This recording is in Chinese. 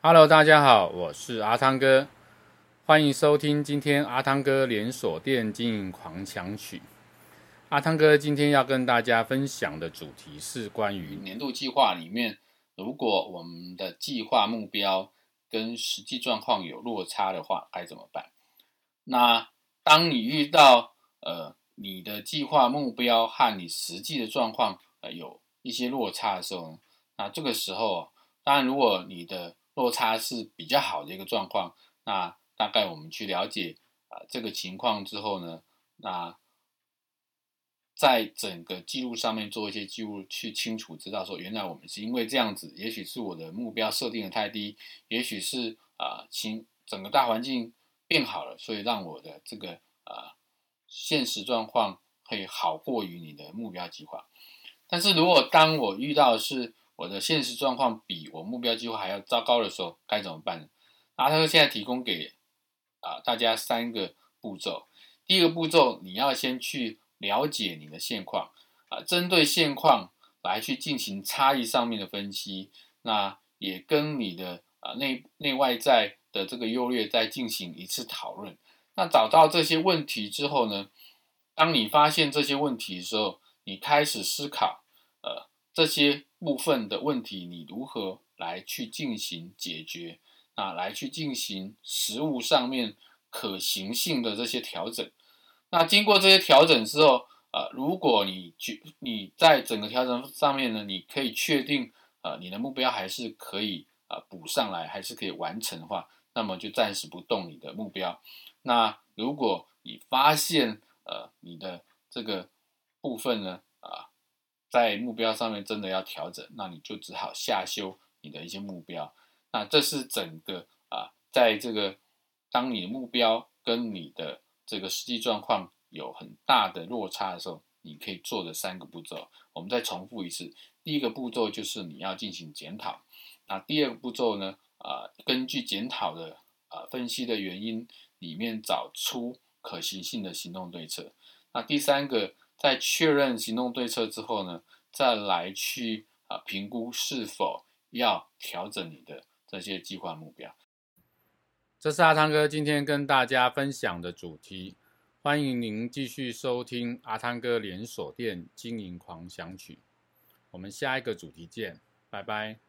Hello，大家好，我是阿汤哥，欢迎收听今天阿汤哥连锁店经营狂想曲。阿汤哥今天要跟大家分享的主题是关于年度计划里面，如果我们的计划目标跟实际状况有落差的话，该怎么办？那当你遇到呃你的计划目标和你实际的状况呃有一些落差的时候，那这个时候，当然如果你的落差是比较好的一个状况，那大概我们去了解啊、这个情况之后呢，那。在整个记录上面做一些记录，去清楚知道说，原来我们是因为这样子，也许是我的目标设定的太低，也许是啊，情、整个大环境变好了，所以让我的这个啊、现实状况会好过于你的目标计划。但是如果当我遇到是我的现实状况比我目标计划还要糟糕的时候，该怎么办呢？阿汤现在提供给啊、大家三个步骤。第一个步骤，你要先去。了解你的现况啊，针对现况来去进行差异上面的分析，那也跟你的啊内内外在的这个优劣再进行一次讨论。那找到这些问题之后呢，当你发现这些问题的时候，你开始思考，呃，这些部分的问题你如何来去进行解决，啊，来去进行实务上面可行性的这些调整。那经过这些调整之后，呃，如果你去你在整个调整上面呢，你可以确定，呃，你的目标还是可以呃补上来，还是可以完成的话，那么就暂时不动你的目标。那如果你发现呃你的这个部分呢，在目标上面真的要调整，那你就只好下修你的一些目标。那这是整个啊、在这个当你的目标跟你的这个实际状况有很大的落差的时候，你可以做的三个步骤。我们再重复一次：第一个步骤就是你要进行检讨。那第二个步骤呢？啊、根据检讨的啊、分析的原因里面找出可行性的行动对策。那第三个，在确认行动对策之后呢，再来去啊、评估是否要调整你的这些计划目标。这是阿汤哥今天跟大家分享的主题，欢迎您继续收听阿汤哥连锁店经营狂想曲，我们下一个主题见，拜拜。